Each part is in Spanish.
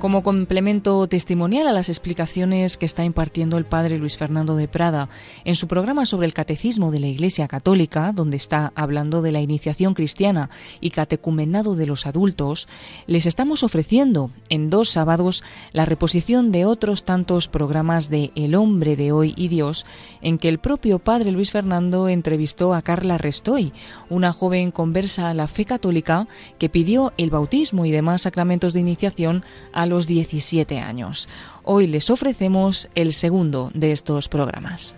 Como complemento testimonial a las explicaciones que está impartiendo el padre Luis Fernando de Prada en su programa sobre el catecismo de la Iglesia Católica, donde está hablando de la iniciación cristiana y catecumenado de los adultos, les estamos ofreciendo en dos sábados la reposición de otros tantos programas de El hombre de hoy y Dios, en que el propio padre Luis Fernando entrevistó a Carla Restoy, una joven conversa a la fe católica que pidió el bautismo y demás sacramentos de iniciación a los 17 años. Hoy les ofrecemos el segundo de estos programas.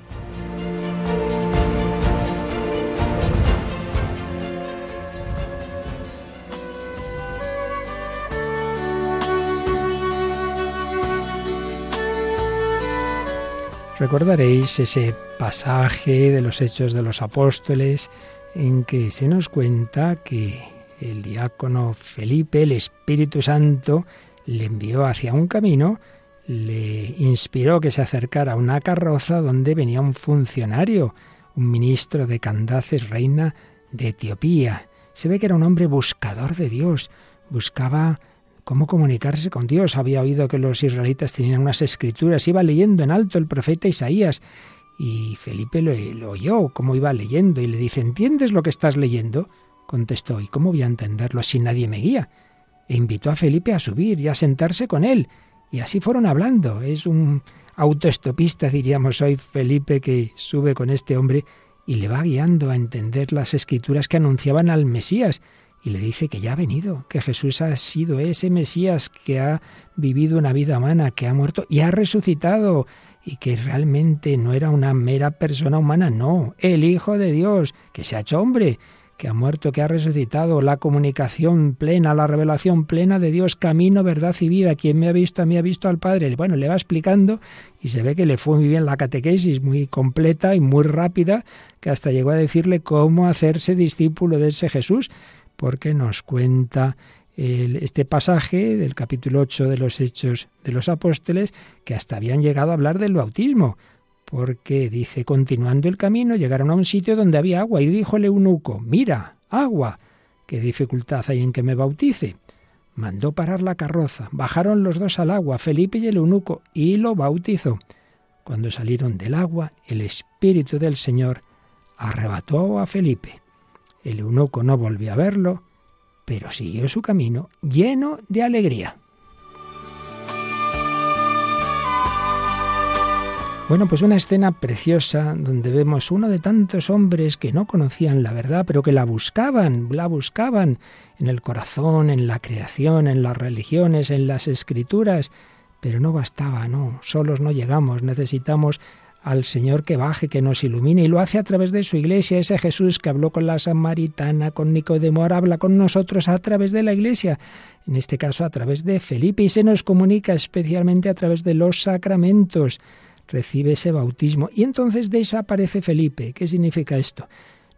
Recordaréis ese pasaje de los Hechos de los Apóstoles en que se nos cuenta que el diácono Felipe, el Espíritu Santo, le envió hacia un camino, le inspiró que se acercara a una carroza donde venía un funcionario, un ministro de Candaces, reina de Etiopía. Se ve que era un hombre buscador de Dios, buscaba cómo comunicarse con Dios. Había oído que los israelitas tenían unas escrituras, iba leyendo en alto el profeta Isaías. Y Felipe lo, lo oyó, cómo iba leyendo, y le dice, ¿entiendes lo que estás leyendo? Contestó, ¿y cómo voy a entenderlo si nadie me guía? E invitó a Felipe a subir y a sentarse con él. Y así fueron hablando. Es un autoestopista, diríamos hoy, Felipe, que sube con este hombre y le va guiando a entender las escrituras que anunciaban al Mesías. Y le dice que ya ha venido, que Jesús ha sido ese Mesías que ha vivido una vida humana, que ha muerto y ha resucitado, y que realmente no era una mera persona humana, no, el Hijo de Dios, que se ha hecho hombre, que ha muerto, que ha resucitado, la comunicación plena, la revelación plena de Dios, camino, verdad y vida. Quien me ha visto a mí ha visto al Padre. Bueno, le va explicando y se ve que le fue muy bien la catequesis, muy completa y muy rápida, que hasta llegó a decirle cómo hacerse discípulo de ese Jesús, porque nos cuenta este pasaje del capítulo 8 de los Hechos de los Apóstoles, que hasta habían llegado a hablar del bautismo porque dice, continuando el camino, llegaron a un sitio donde había agua y dijo el eunuco, mira, agua, qué dificultad hay en que me bautice. Mandó parar la carroza, bajaron los dos al agua, Felipe y el eunuco, y lo bautizó. Cuando salieron del agua, el Espíritu del Señor arrebató a Felipe. El eunuco no volvió a verlo, pero siguió su camino lleno de alegría. Bueno, pues una escena preciosa donde vemos uno de tantos hombres que no conocían la verdad, pero que la buscaban, la buscaban en el corazón, en la creación, en las religiones, en las escrituras, pero no bastaba, no, solos no llegamos, necesitamos al Señor que baje, que nos ilumine, y lo hace a través de su iglesia, ese Jesús que habló con la samaritana, con Nicodemo, habla con nosotros a través de la iglesia, en este caso a través de Felipe, y se nos comunica especialmente a través de los sacramentos recibe ese bautismo y entonces desaparece Felipe. ¿Qué significa esto?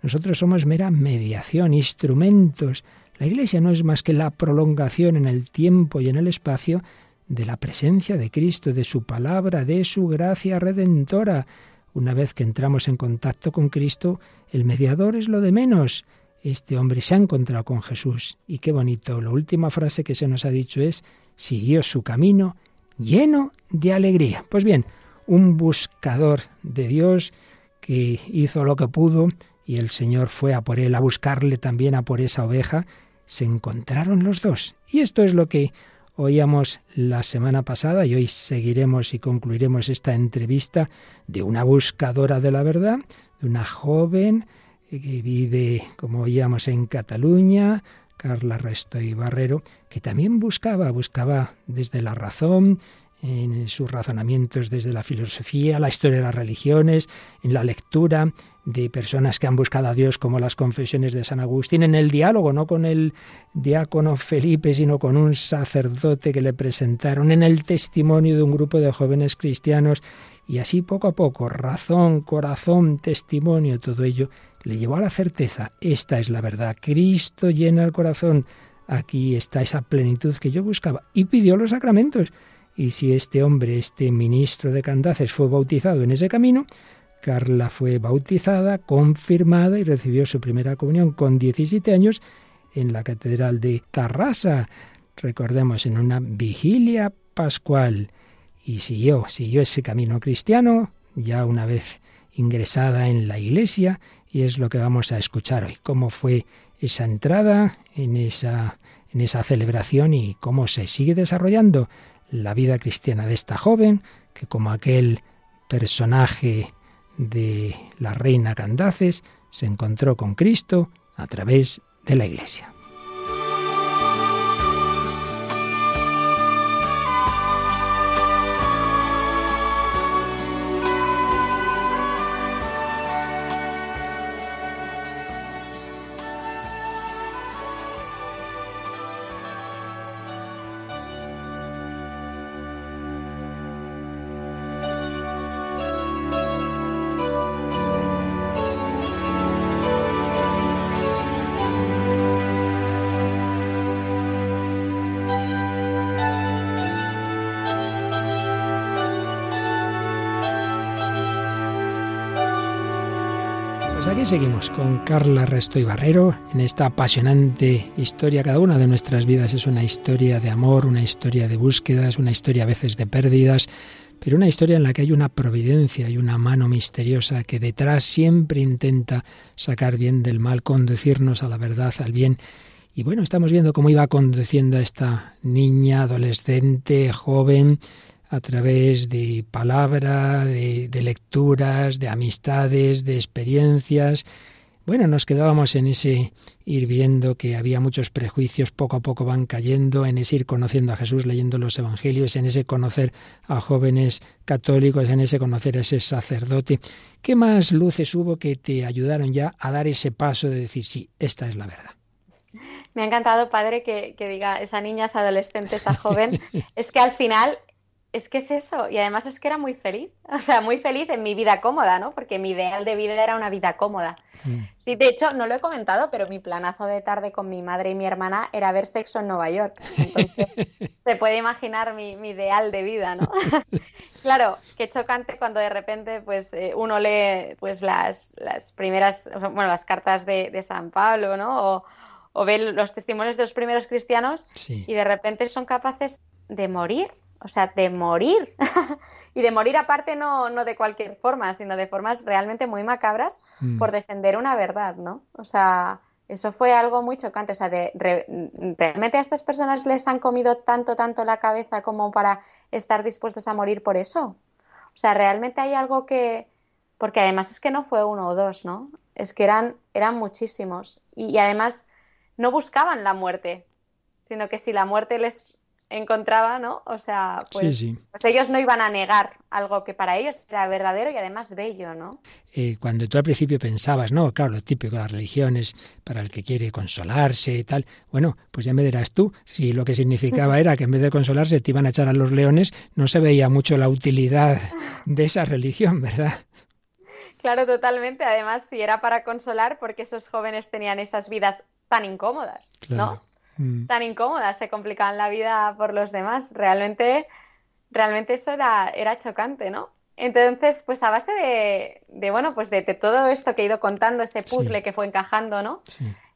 Nosotros somos mera mediación, instrumentos. La Iglesia no es más que la prolongación en el tiempo y en el espacio de la presencia de Cristo, de su palabra, de su gracia redentora. Una vez que entramos en contacto con Cristo, el mediador es lo de menos. Este hombre se ha encontrado con Jesús. Y qué bonito. La última frase que se nos ha dicho es, siguió su camino lleno de alegría. Pues bien, un buscador de Dios que hizo lo que pudo y el Señor fue a por él, a buscarle también a por esa oveja, se encontraron los dos. Y esto es lo que oíamos la semana pasada y hoy seguiremos y concluiremos esta entrevista de una buscadora de la verdad, de una joven que vive, como oíamos, en Cataluña, Carla Resto y Barrero, que también buscaba, buscaba desde la razón, en sus razonamientos desde la filosofía, la historia de las religiones, en la lectura de personas que han buscado a Dios como las confesiones de San Agustín, en el diálogo, no con el diácono Felipe, sino con un sacerdote que le presentaron, en el testimonio de un grupo de jóvenes cristianos, y así poco a poco, razón, corazón, testimonio, todo ello le llevó a la certeza, esta es la verdad, Cristo llena el corazón, aquí está esa plenitud que yo buscaba, y pidió los sacramentos, y si este hombre, este ministro de Candaces, fue bautizado en ese camino, Carla fue bautizada, confirmada y recibió su primera comunión con 17 años en la Catedral de Tarrasa. Recordemos, en una vigilia pascual. Y siguió, siguió ese camino cristiano, ya una vez ingresada en la iglesia, y es lo que vamos a escuchar hoy. Cómo fue esa entrada en esa, en esa celebración y cómo se sigue desarrollando la vida cristiana de esta joven, que como aquel personaje de la reina Candaces, se encontró con Cristo a través de la Iglesia. Seguimos con Carla Resto y Barrero en esta apasionante historia. Cada una de nuestras vidas es una historia de amor, una historia de búsquedas, una historia a veces de pérdidas, pero una historia en la que hay una providencia y una mano misteriosa que detrás siempre intenta sacar bien del mal, conducirnos a la verdad, al bien. Y bueno, estamos viendo cómo iba conduciendo a esta niña, adolescente, joven, a través de palabra, de, lecturas, de amistades, de experiencias. Bueno, nos quedábamos en ese ir viendo que había muchos prejuicios, poco a poco van cayendo, en ese ir conociendo a Jesús, leyendo los evangelios, en ese conocer a jóvenes católicos, en ese conocer a ese sacerdote. ¿Qué más luces hubo que te ayudaron ya a dar ese paso de decir, sí, esta es la verdad? Me ha encantado, padre, que, que diga esa niña, esa adolescente, esa joven. es que al final es que es eso, y además es que era muy feliz, o sea, muy feliz en mi vida cómoda, ¿no? Porque mi ideal de vida era una vida cómoda. Mm. Sí, de hecho, no lo he comentado, pero mi planazo de tarde con mi madre y mi hermana era ver sexo en Nueva York. Entonces, se puede imaginar mi, ideal de vida, ¿no? claro, qué chocante cuando de repente, pues, eh, uno lee, pues, las, las primeras, bueno, las cartas de, San Pablo, ¿no? O, o ve los testimonios de los primeros cristianos y de repente son capaces de morir o sea, de morir. y de morir aparte no, no de cualquier forma, sino de formas realmente muy macabras mm. por defender una verdad, ¿no? O sea, eso fue algo muy chocante. O sea, de, ¿realmente a estas personas les han comido tanto, tanto la cabeza como para estar dispuestos a morir por eso? O sea, realmente hay algo que... Porque además es que no fue uno o dos, ¿no? Es que eran, eran muchísimos. y además no buscaban la muerte, sino que si la muerte les encontraba, ¿no? O sea, pues, pues, ellos no iban a negar algo que para ellos era verdadero y además bello, ¿no? Eh, cuando tú al principio pensabas, no, claro, lo típico de las religiones para el que quiere consolarse y tal, bueno, pues ya me dirás tú, si lo que significaba era que en vez de consolarse te iban a echar a los leones, no se veía mucho la utilidad de esa religión, ¿verdad? Claro, totalmente. Además, si era para consolar, porque esos jóvenes tenían esas vidas tan incómodas, ¿no? Mm. tan incómodas, se complicaban la vida por los demás. Realmente, realmente eso era, era chocante, ¿no? Entonces, pues a base de, bueno, pues de, todo esto que he ido contando, ese puzzle que fue encajando, ¿no?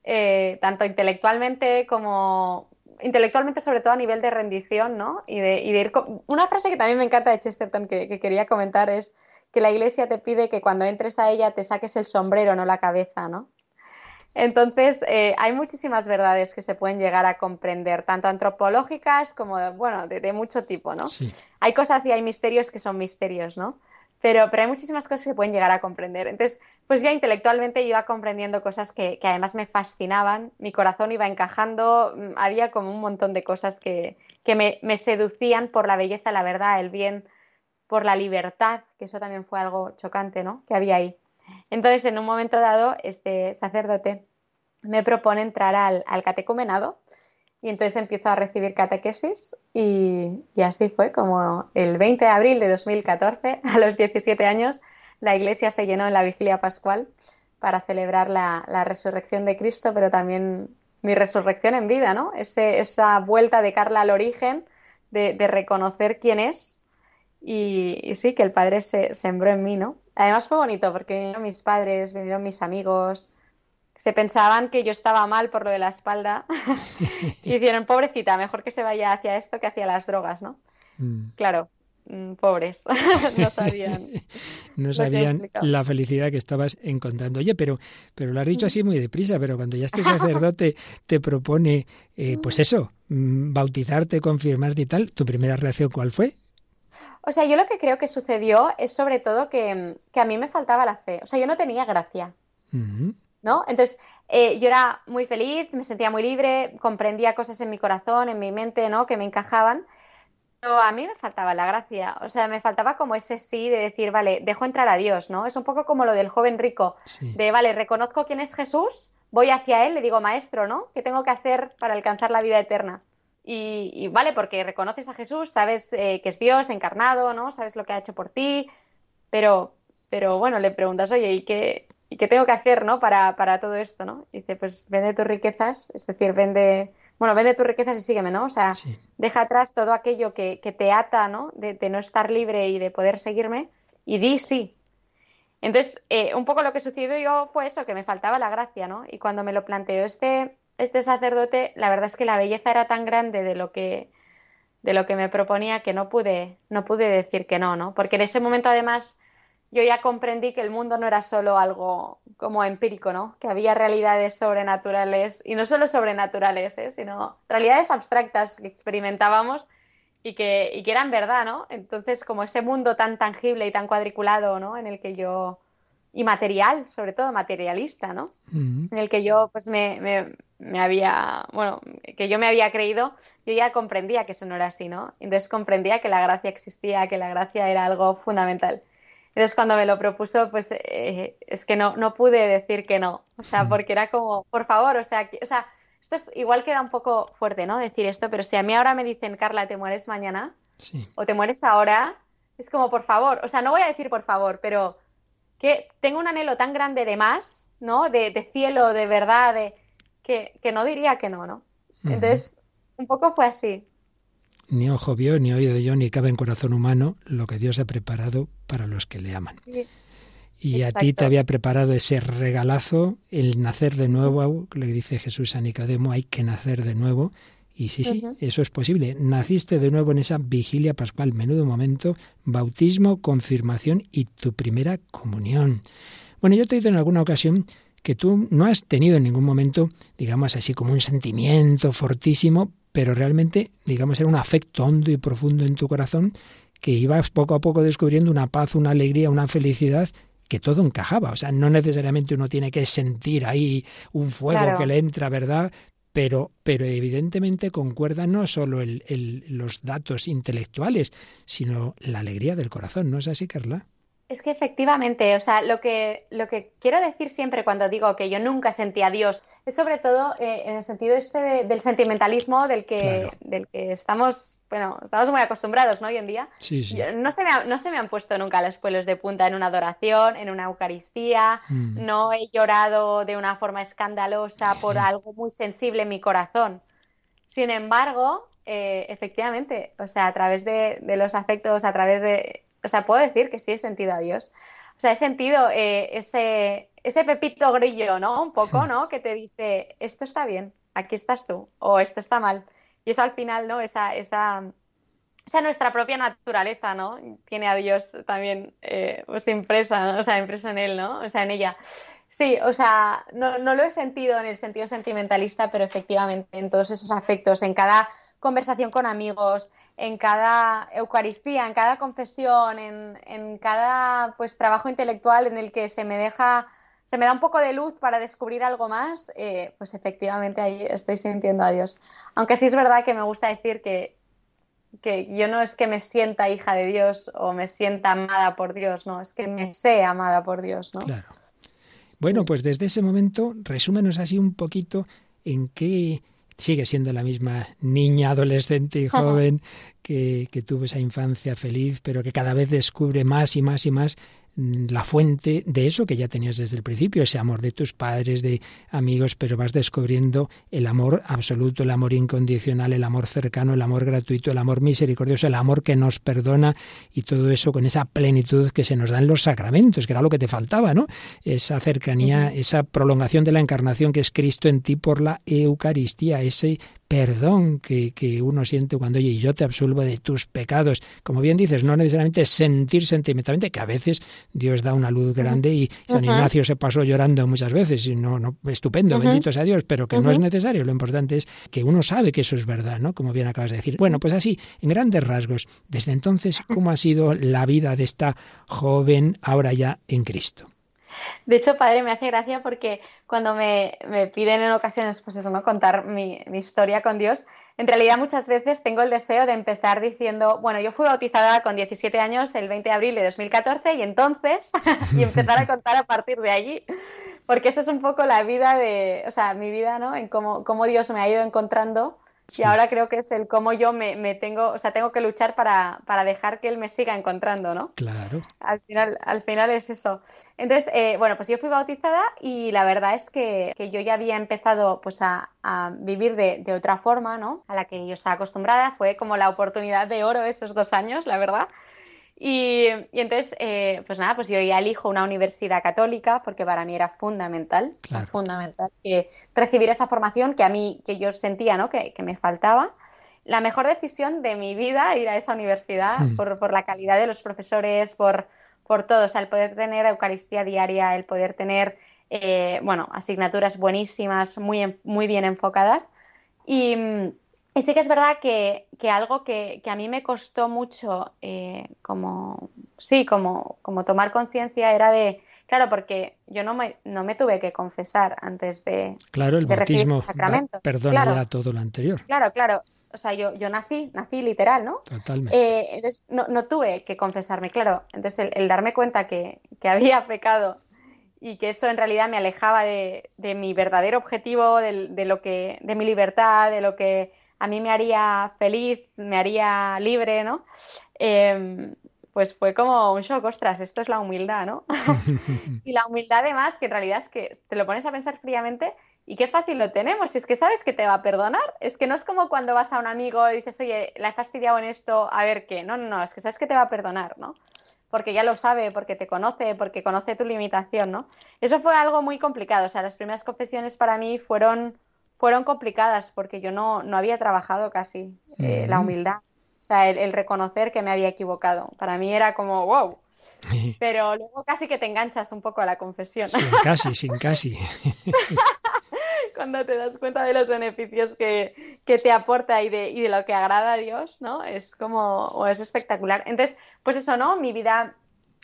Eh, tanto intelectualmente como intelectualmente sobre todo a nivel de rendición, ¿no? Y de, ir Una frase que también me encanta de Chesterton que, que, quería comentar es que la iglesia te pide que cuando entres a ella te saques el sombrero, no la cabeza, ¿no? Entonces, eh, hay muchísimas verdades que se pueden llegar a comprender, tanto antropológicas como, bueno, de, mucho tipo, ¿no? Hay cosas y hay misterios que son misterios, ¿no? Pero, pero hay muchísimas cosas que se pueden llegar a comprender. Entonces, pues ya intelectualmente iba comprendiendo cosas que, además me fascinaban, mi corazón iba encajando, mm, había como un montón de cosas que, me, me seducían por la belleza, la verdad, el bien, por la libertad, que eso también fue algo chocante, ¿no? Que había ahí. Entonces, en un momento dado, este sacerdote me propone entrar al, catecumenado y entonces empiezo a recibir catequesis y, así fue como el 20 de abril de 2014, a los 17 años, la iglesia se llenó en la vigilia pascual para celebrar la, resurrección de Cristo, pero también mi resurrección en vida, ¿no? esa vuelta de Carla al origen, de, reconocer quién es y, sí, que el Padre se sembró en mí, ¿no? Además fue bonito porque vinieron mis padres, vinieron mis amigos, se pensaban que yo estaba mal por lo de la espalda y dijeron, pobrecita, mejor que se vaya hacia esto que hacia las drogas, ¿no? Mm. Claro, mm, pobres, no sabían. no sabían la felicidad que estabas encontrando. Oye, pero, pero lo has dicho así muy deprisa, pero cuando ya este sacerdote te propone, eh, pues eso, mm, bautizarte, confirmarte y tal, ¿tu primera reacción cuál fue? O sea, yo lo que creo que sucedió es sobre todo que, a mí me faltaba la fe. O sea, yo no tenía gracia. ¿No? Entonces, eh, yo era muy feliz, me sentía muy libre, comprendía cosas en mi corazón, en mi mente, ¿no? Que me encajaban. Pero a mí me faltaba la gracia, o sea, me faltaba como ese sí de decir, vale, dejo entrar a Dios, ¿no? Es un poco como lo del joven rico, de, vale, reconozco quién es Jesús, voy hacia Él, le digo, maestro, ¿no? ¿Qué tengo que hacer para alcanzar la vida eterna? Y, vale, porque reconoces a Jesús, sabes eh, que es Dios encarnado, ¿no? Sabes lo que ha hecho por ti, pero, pero bueno, le preguntas, oye, ¿y qué, ¿y qué tengo que hacer, ¿no? Para, para todo esto, ¿no? dice, pues vende tus riquezas, es decir, vende, bueno, vende tus riquezas y sígueme, ¿no? O sea, deja atrás todo aquello que, que te ata, ¿no? De, de, no estar libre y de poder seguirme y di sí. Entonces, eh, un poco lo que sucedió yo fue eso, que me faltaba la gracia, ¿no? Y cuando me lo planteó este, este sacerdote, la verdad es que la belleza era tan grande de lo que de lo que me proponía que no pude no pude decir que no, ¿no? Porque en ese momento además yo ya comprendí que el mundo no era solo algo como empírico, ¿no? Que había realidades sobrenaturales, y no solo sobrenaturales, ¿eh? sino realidades abstractas que experimentábamos y que, y que eran verdad, ¿no? Entonces, como ese mundo tan tangible y tan cuadriculado, ¿no? En el que yo, y material, sobre todo materialista, ¿no? En el que yo, pues, me, me, me, había, bueno, que yo me había creído, yo ya comprendía que eso no era así, ¿no? Entonces comprendía que la gracia existía, que la gracia era algo fundamental. Entonces cuando me lo propuso, pues eh, es que no, no pude decir que no, o sea, porque era como, por favor, o sea, o sea, esto es igual queda un poco fuerte, ¿no? Decir esto, pero si a mí ahora me dicen, Carla, te mueres mañana o te mueres ahora, es como, por favor, o sea, no voy a decir por favor, pero que tengo un anhelo tan grande de más, ¿no? De, de cielo, de verdad, de que, que, no diría que no, ¿no? Entonces, un poco fue así ni ojo vio, ni oído yo, ni cabe en corazón humano lo que Dios ha preparado para los que le aman. y a ti te había preparado ese regalazo, el nacer de nuevo, le dice Jesús a Nicodemo, hay que nacer de nuevo. Y sí, sí, eso es posible. Naciste de nuevo en esa vigilia pascual, menudo momento, bautismo, confirmación y tu primera comunión. Bueno, yo te he dicho en alguna ocasión que tú no has tenido en ningún momento, digamos así, como un sentimiento fortísimo pero realmente, digamos, era un afecto hondo y profundo en tu corazón que ibas poco a poco descubriendo una paz, una alegría, una felicidad que todo encajaba. O sea, no necesariamente uno tiene que sentir ahí un fuego que le entra, ¿verdad? Pero, pero evidentemente concuerda no solo el, los datos intelectuales, sino la alegría del corazón, ¿no es así, Carla? Es que efectivamente, o sea, lo que, lo que quiero decir siempre cuando digo que yo nunca sentí a Dios es sobre todo eh, en el sentido este del sentimentalismo del que, del que estamos, bueno, estamos muy acostumbrados ¿no? hoy en día. Sí, sí. no, se me no se me han puesto nunca los pelos de punta en una adoración, en una Eucaristía, mm. no he llorado de una forma escandalosa por algo muy sensible en mi corazón. Sin embargo, eh, efectivamente, o sea, a través de, de los afectos, a través de o sea, puedo decir que sí he sentido a Dios. O sea, he sentido eh, ese, ese pepito grillo, ¿no? Un poco, ¿no? Que te dice, esto está bien, aquí estás tú, o esto está mal. Y eso al final, ¿no? Esa, esa, esa nuestra propia naturaleza, ¿no? Tiene a Dios también eh, pues impresa, o sea, impreso en él, ¿no? O sea, en ella. Sí, o sea, no, no lo he sentido en el sentido sentimentalista, pero efectivamente en todos esos afectos, en cada conversación con amigos, en cada Eucaristía, en cada confesión, en, en, cada pues trabajo intelectual en el que se me deja, se me da un poco de luz para descubrir algo más, eh, pues efectivamente ahí estoy sintiendo a Dios. Aunque sí es verdad que me gusta decir que, que yo no es que me sienta hija de Dios o me sienta amada por Dios, no, es que me sé amada por Dios, ¿no? Claro. Bueno, pues desde ese momento, resúmenos así un poquito en qué sigue siendo la misma niña, adolescente y joven que, tuvo esa infancia feliz, pero que cada vez descubre más y más y más la fuente de eso que ya tenías desde el principio, ese amor de tus padres, de amigos, pero vas descubriendo el amor absoluto, el amor incondicional, el amor cercano, el amor gratuito, el amor misericordioso, el amor que nos perdona y todo eso con esa plenitud que se nos da en los sacramentos, que era lo que te faltaba, ¿no? Esa cercanía, esa prolongación de la encarnación que es Cristo en ti por la Eucaristía, ese perdón que, que, uno siente cuando, oye, yo te absuelvo de tus pecados. Como bien dices, no necesariamente sentir sentimentalmente, que a veces Dios da una luz grande y San Ignacio se pasó llorando muchas veces, y no, no estupendo, bendito sea Dios, pero que no es necesario. Lo importante es que uno sabe que eso es verdad, ¿no? Como bien acabas de decir. Bueno, pues así, en grandes rasgos, desde entonces, ¿cómo ha sido la vida de esta joven ahora ya en Cristo? De hecho, padre, me hace gracia porque cuando me, piden en ocasiones, pues eso, ¿no? Contar mi, historia con Dios, en realidad muchas veces tengo el deseo de empezar diciendo, bueno, yo fui bautizada con 17 años el 20 de abril de 2014 y entonces, y empezar a contar a partir de allí, porque eso es un poco la vida de, o sea, mi vida, ¿no? En cómo, cómo Dios me ha ido encontrando y ahora creo que es el cómo yo me, tengo, o sea, tengo que luchar para, dejar que él me siga encontrando, ¿no? Claro. Al final, al final es eso. Entonces, eh, bueno, pues yo fui bautizada y la verdad es que, yo ya había empezado pues a, vivir de, de, otra forma, ¿no? A la que yo estaba acostumbrada. Fue como la oportunidad de oro esos dos años, la verdad. Y, entonces, eh, pues nada, pues yo ya elijo una universidad católica porque para mí era fundamental, fundamental que recibir esa formación que a mí, que yo sentía, ¿no? Que, me faltaba. La mejor decisión de mi vida ir a esa universidad hmm. por, la calidad de los profesores, por, por todo, o sea, el poder tener Eucaristía diaria, el poder tener, eh, bueno, asignaturas buenísimas, muy, muy bien enfocadas. Y, y sí que es verdad que, algo que, a mí me costó mucho, eh, como, sí, como, como tomar conciencia era de, claro, porque yo no me, no me tuve que confesar antes de Claro, el bautismo perdona todo lo anterior. Claro, claro. O sea, yo, yo nací, nací literal, ¿no? Totalmente. Eh, entonces, no, no, tuve que confesarme, claro. Entonces, el, darme cuenta que, que, había pecado y que eso en realidad me alejaba de, de mi verdadero objetivo, de, de, lo que, de mi libertad, de lo que a mí me haría feliz, me haría libre, ¿no? Em, pues fue como un shock, ostras, esto es la humildad, ¿no? y la humildad además, que en realidad es que te lo pones a pensar fríamente y qué fácil lo tenemos, si es que sabes que te va a perdonar, es que no es como cuando vas a un amigo y dices, oye, la he fastidiado en esto, a ver qué, no, no, no, es que sabes que te va a perdonar, ¿no? Porque ya lo sabe, porque te conoce, porque conoce tu limitación, ¿no? Eso fue algo muy complicado, o sea, las primeras confesiones para mí fueron fueron complicadas porque yo no, no había trabajado casi eh, la humildad. O sea, el, reconocer que me había equivocado. Para mí era como, wow. Pero luego casi que te enganchas un poco a la confesión. Sin casi, sin casi. Cuando te das cuenta de los beneficios que, que te aporta y de, y de, lo que agrada a Dios, ¿no? Es como, o es espectacular. Entonces, pues eso, ¿no? Mi vida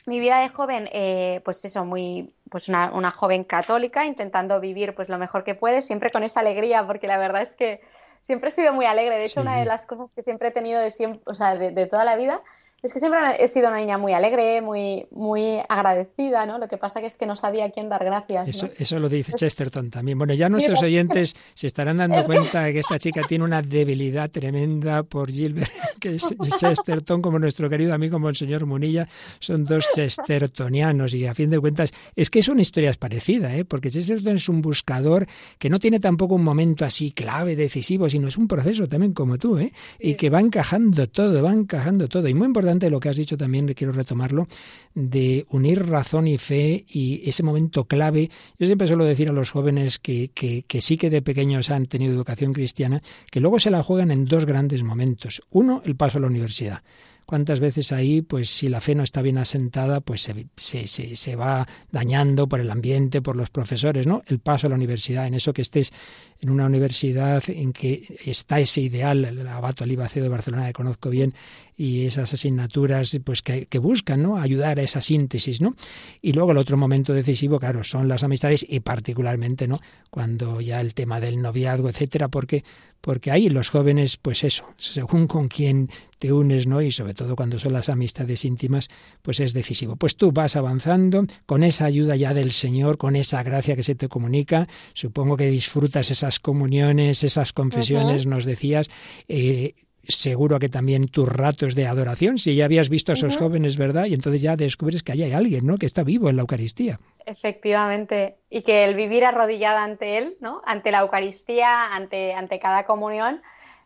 mi vida de joven, eh, pues eso, muy, pues una, una, joven católica, intentando vivir pues lo mejor que puede, siempre con esa alegría, porque la verdad es que siempre he sido muy alegre. De hecho, una de las cosas que siempre he tenido de siempre, o sea, de toda la vida es que siempre he sido una niña muy alegre, muy, muy agradecida, ¿no? Lo que pasa que es que no sabía a quién dar gracias. Eso, lo dice Chesterton también. Bueno, ya nuestros oyentes se estarán dando cuenta de que esta chica tiene una debilidad tremenda por Gilbert, que es Chesterton, como nuestro querido amigo Monseñor Munilla, son dos chestertonianos y a fin de cuentas es que son historias parecidas, ¿eh? porque Chesterton es un buscador que no tiene tampoco un momento así clave, decisivo, sino es un proceso también como tú, ¿eh? y que va encajando todo, va encajando todo. Y muy importante lo que has dicho también, quiero retomarlo, de unir razón y fe y ese momento clave. Yo siempre suelo decir a los jóvenes que, sí que de pequeños han tenido educación cristiana, que luego se la juegan en dos grandes momentos. Uno, el paso a la universidad cuántas veces ahí, pues si la fe no está bien asentada, pues se, va dañando por el ambiente, por los profesores, ¿no? El paso a la universidad, en eso que estés en una universidad en que está ese ideal, el Abato Alibaceo de Barcelona que conozco bien, y esas asignaturas pues que, buscan ¿no? ayudar a esa síntesis. ¿no? Y luego el otro momento decisivo, claro, son las amistades y particularmente ¿no? cuando ya el tema del noviazgo, etcétera, porque porque ahí los jóvenes, pues eso, según con quién te unes, ¿no? Y sobre todo cuando son las amistades íntimas, pues es decisivo. Pues tú vas avanzando con esa ayuda ya del Señor, con esa gracia que se te comunica. Supongo que disfrutas esas comuniones, esas confesiones, nos decías. Eh, seguro que también tus ratos de adoración, si ya habías visto a esos jóvenes, ¿verdad? Y entonces ya descubres que allí hay alguien, ¿no? Que está vivo en la Eucaristía. Efectivamente, y que el vivir arrodillada ante Él, ¿no? Ante la Eucaristía, ante, ante cada comunión,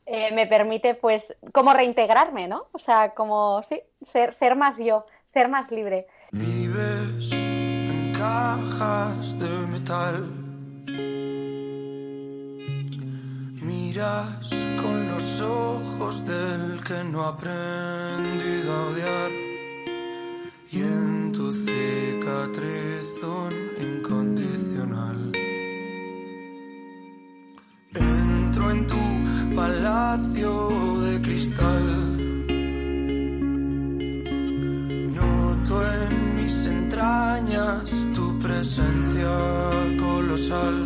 eh, me permite, pues, como reintegrarme, ¿no? O sea, como, sí, ser, ser más yo, ser más libre. Vives en cajas de metal miras que no ha aprendido a odiar y en tu cicatriz un incondicional. Entro en tu palacio de cristal. Noto en mis entrañas tu presencia colosal.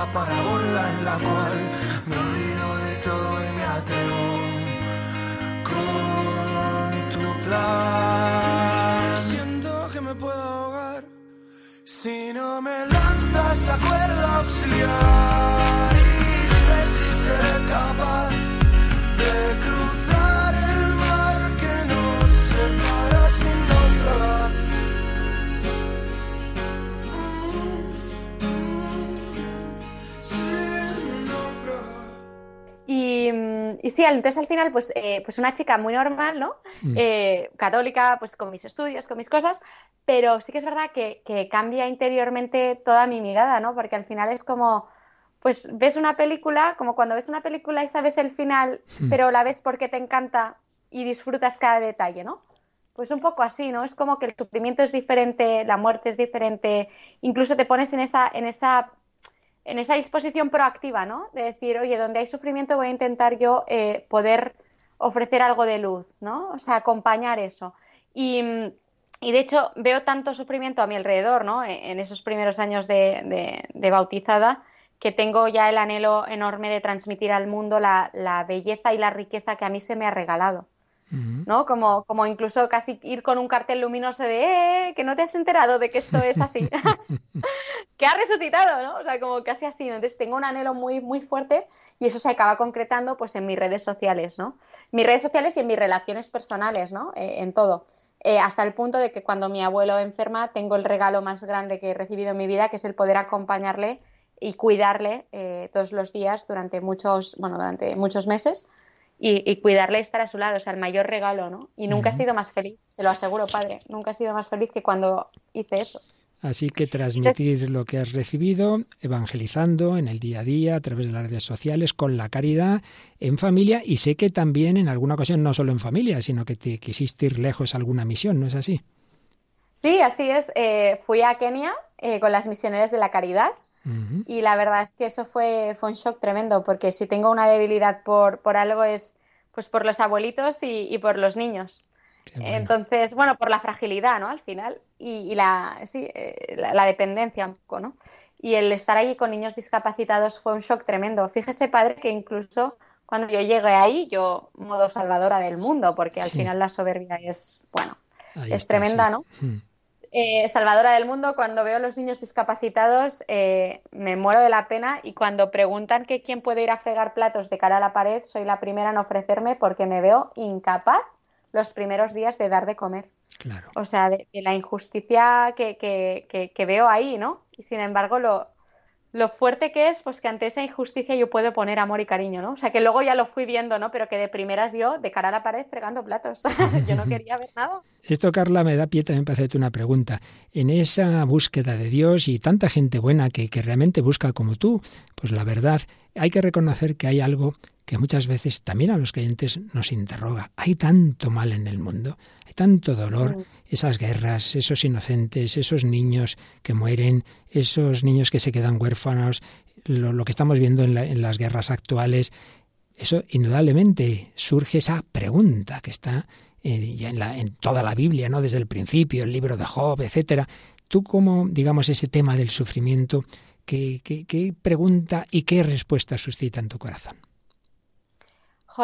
La parábola en la cual me olvido de todo y me atrevo Siento Y sí, entonces al final, pues, eh, pues una chica muy normal, ¿no? Mm. Eh, católica, pues con mis estudios, con mis cosas, pero sí que es verdad que, cambia interiormente toda mi mirada, ¿no? Porque al final es como, pues ves una película, como cuando ves una película y sabes el final, mm. pero la ves porque te encanta y disfrutas cada detalle, ¿no? Pues un poco así, ¿no? Es como que el sufrimiento es diferente, la muerte es diferente, incluso te pones en esa, en esa en esa disposición proactiva, ¿no? De decir, oye, donde hay sufrimiento voy a intentar yo eh, poder ofrecer algo de luz, ¿no? O sea, acompañar eso. Y, de hecho veo tanto sufrimiento a mi alrededor, ¿no? E, en esos primeros años de, bautizada, que tengo ya el anhelo enorme de transmitir al mundo la belleza y la riqueza que a mí se me ha regalado. ¿No? Como, como incluso casi ir con un cartel luminoso de eh, que no te has enterado de que esto es así, que ha resucitado, ¿no? O sea, como casi así. Entonces tengo un anhelo muy, muy fuerte y eso se acaba concretando pues en mis redes sociales, ¿no? Mis redes sociales y en mis relaciones personales, ¿no? Eh, en todo. Eh, hasta el punto de que cuando mi abuelo enferma tengo el regalo más grande que he recibido en mi vida, que es el poder acompañarle y cuidarle todos los días durante muchos, bueno, durante muchos meses y, cuidarle y estar a su lado, o sea, el mayor regalo, ¿no? Y nunca he sido más feliz, te lo aseguro, padre, nunca he sido más feliz que cuando hice eso. Así que transmitir lo que has recibido, evangelizando en el día a día, a través de las redes sociales, con la caridad, en familia, y sé que también en alguna ocasión, no solo en familia, sino que te quisiste ir lejos a alguna misión, ¿no es así? Sí, así es. Eh, fui a Kenia eh, con las misioneras de la caridad y la verdad es que eso fue, fue un shock tremendo, porque si tengo una debilidad por, por algo es pues por los abuelitos y, por los niños. Entonces, bueno, por la fragilidad, ¿no? Al final, y, la, sí, eh, la, dependencia un poco, ¿no? Y el estar allí con niños discapacitados fue un shock tremendo. Fíjese, padre, que incluso cuando yo llegue ahí, yo modo salvadora del mundo, porque al final la soberbia es, bueno, es tremenda, ¿no? Eh, salvadora del mundo, cuando veo a los niños discapacitados, eh, me muero de la pena y cuando preguntan que quién puede ir a fregar platos de cara a la pared, soy la primera en ofrecerme porque me veo incapaz los primeros días de dar de comer. Claro. O sea, de, la injusticia que, que, que, veo ahí, ¿no? Y sin embargo, lo, lo fuerte que es, pues que ante esa injusticia yo puedo poner amor y cariño, ¿no? O sea, que luego ya lo fui viendo, ¿no? Pero que de primeras yo, de cara a la pared, fregando platos. yo no quería ver nada. Esto, Carla, me da pie también para hacerte una pregunta. En esa búsqueda de Dios y tanta gente buena que, que realmente busca como tú, pues la verdad, hay que reconocer que hay algo que muchas veces también a los creyentes nos interroga. Hay tanto mal en el mundo, hay tanto dolor, mm. esas guerras, esos inocentes, esos niños que mueren, esos niños que se quedan huérfanos, lo, que estamos viendo en, las guerras actuales. Eso indudablemente surge esa pregunta que está eh, ya en, en, toda la Biblia, ¿no? Desde el principio, el libro de Job, etcétera. Tú cómo, digamos, ese tema del sufrimiento, ¿qué, qué pregunta y qué respuesta suscita en tu corazón?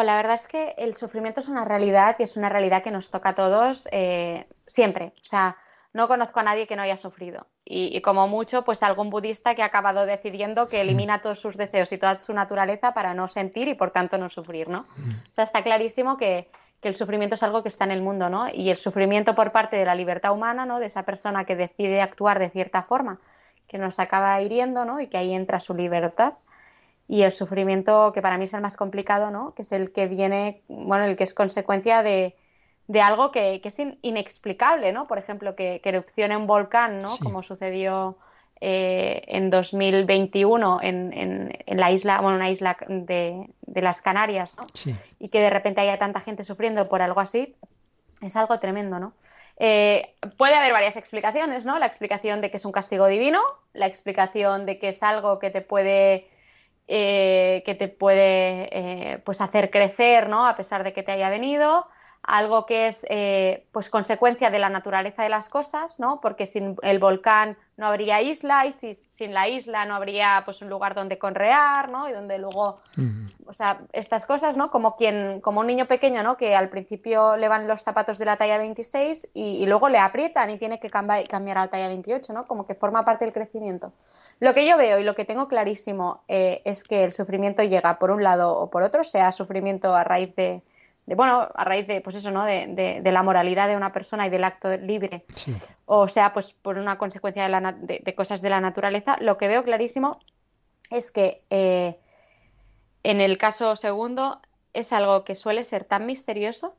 La verdad es que el sufrimiento es una realidad y es una realidad que nos toca a todos eh, siempre. O sea, no conozco a nadie que no haya sufrido. Y, como mucho, pues algún budista que ha acabado decidiendo que elimina todos sus deseos y toda su naturaleza para no sentir y por tanto no sufrir, ¿no? O sea, está clarísimo que, el sufrimiento es algo que está en el mundo, ¿no? Y el sufrimiento por parte de la libertad humana, ¿no? De esa persona que decide actuar de cierta forma, que nos acaba hiriendo, ¿no? Y que ahí entra su libertad y el sufrimiento que para mí es el más complicado, ¿no? Que es el que viene, bueno, el que es consecuencia de, de algo que, que, es inexplicable, ¿no? Por ejemplo, que, que erupcione un volcán, ¿no? Como sucedió eh, en 2021 en, en, en, la isla, bueno, una isla de, de las Canarias, ¿no? Y que de repente haya tanta gente sufriendo por algo así, es algo tremendo, ¿no? Eh, puede haber varias explicaciones, ¿no? La explicación de que es un castigo divino, la explicación de que es algo que te puede eh, que te puede eh, pues hacer crecer, ¿no? A pesar de que te haya venido, algo que es eh, pues consecuencia de la naturaleza de las cosas, ¿no? Porque sin el volcán no habría isla y si, sin la isla no habría pues un lugar donde conrear, ¿no? Y donde luego, o sea, estas cosas, ¿no? Como quien, como un niño pequeño, ¿no? Que al principio le van los zapatos de la talla 26 y, luego le aprietan y tiene que cambiar, cambiar a la talla 28, ¿no? Como que forma parte del crecimiento. Lo que yo veo y lo que tengo clarísimo eh, es que el sufrimiento llega por un lado o por otro, sea sufrimiento a raíz de, bueno, a raíz de, pues eso, ¿no? De, la moralidad de una persona y del acto libre, o sea, pues por una consecuencia de, cosas de la naturaleza. Lo que veo clarísimo es que eh, en el caso segundo es algo que suele ser tan misterioso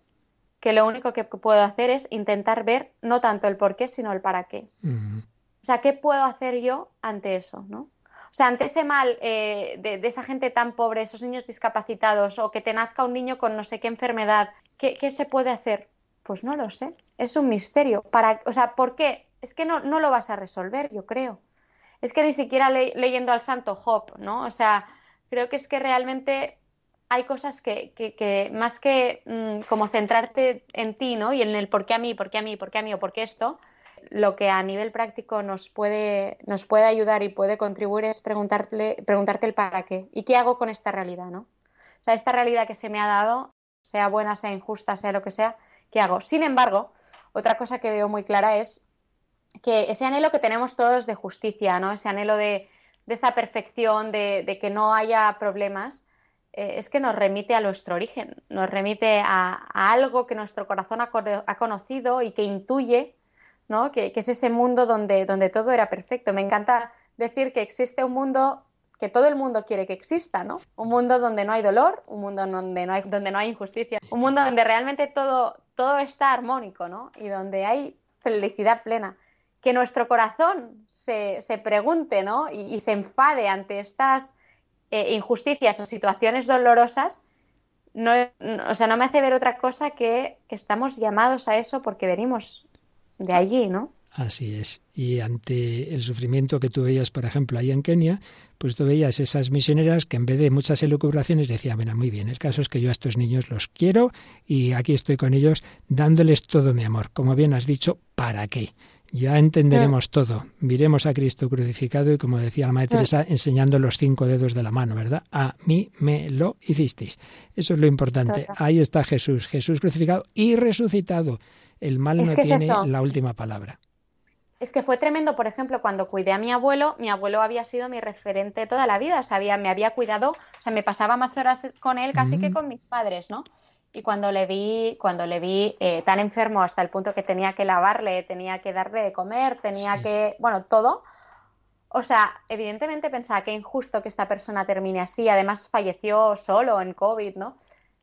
que lo único que puedo hacer es intentar ver no tanto el por qué, sino el para qué. O sea, ¿qué puedo hacer yo ante eso? ¿no? O sea, ante ese mal eh, de, esa gente tan pobre, esos niños discapacitados, o que te nazca un niño con no sé qué enfermedad, ¿qué, se puede hacer? Pues no lo sé. Es un misterio. Para, o sea, ¿por qué? Es que no, no lo vas a resolver, yo creo. Es que ni siquiera leyendo al santo Job, ¿no? O sea, creo que es que realmente hay cosas que, que, más que mm, como centrarte en ti, ¿no? Y en el por qué a mí, por qué a mí, por qué a mí o por qué esto, lo que a nivel práctico nos puede, nos puede ayudar y puede contribuir es preguntarte el para qué y qué hago con esta realidad, ¿no? O sea, esta realidad que se me ha dado, sea buena, sea injusta, sea lo que sea, ¿qué hago? Sin embargo, otra cosa que veo muy clara es que ese anhelo que tenemos todos de justicia, ¿no? Ese anhelo de, esa perfección, de, que no haya problemas, eh, es que nos remite a nuestro origen, nos remite a, algo que nuestro corazón ha, conocido y que intuye ¿no? Que, es ese mundo donde, donde todo era perfecto. Me encanta decir que existe un mundo que todo el mundo quiere que exista, ¿no? Un mundo donde no hay dolor, un mundo donde no hay, donde no hay injusticia, un mundo donde realmente todo, todo está armónico, ¿no? Y donde hay felicidad plena. Que nuestro corazón se, se pregunte, ¿no? Y, se enfade ante estas eh, injusticias o situaciones dolorosas, no, o sea, no me hace ver otra cosa que, que estamos llamados a eso porque venimos de allí, ¿no? Así es. Y ante el sufrimiento que tú veías, por ejemplo, ahí en Kenia, pues tú veías esas misioneras que en vez de muchas elucubraciones decían, mira, muy bien, el caso es que yo a estos niños los quiero y aquí estoy con ellos dándoles todo mi amor. Como bien has dicho, ¿para qué? Ya entenderemos todo. Miremos a Cristo crucificado y, como decía la Madre mm. Teresa, enseñando los cinco dedos de la mano, ¿verdad? A mí me lo hicisteis. Eso es lo importante. Ahí está Jesús, Jesús crucificado y resucitado. El mal no tiene la última palabra es que fue tremendo, por ejemplo, cuando cuidé a mi abuelo, mi abuelo había sido mi referente toda la vida, sabía, me había cuidado, o sea, me pasaba más horas con él casi que mm. con mis padres, ¿no? Y cuando le vi, cuando le vi eh, tan enfermo hasta el punto que tenía que lavarle, tenía que darle de comer, tenía que, bueno, todo. O sea, evidentemente pensaba que injusto que esta persona termine así. Además falleció solo en COVID, ¿no?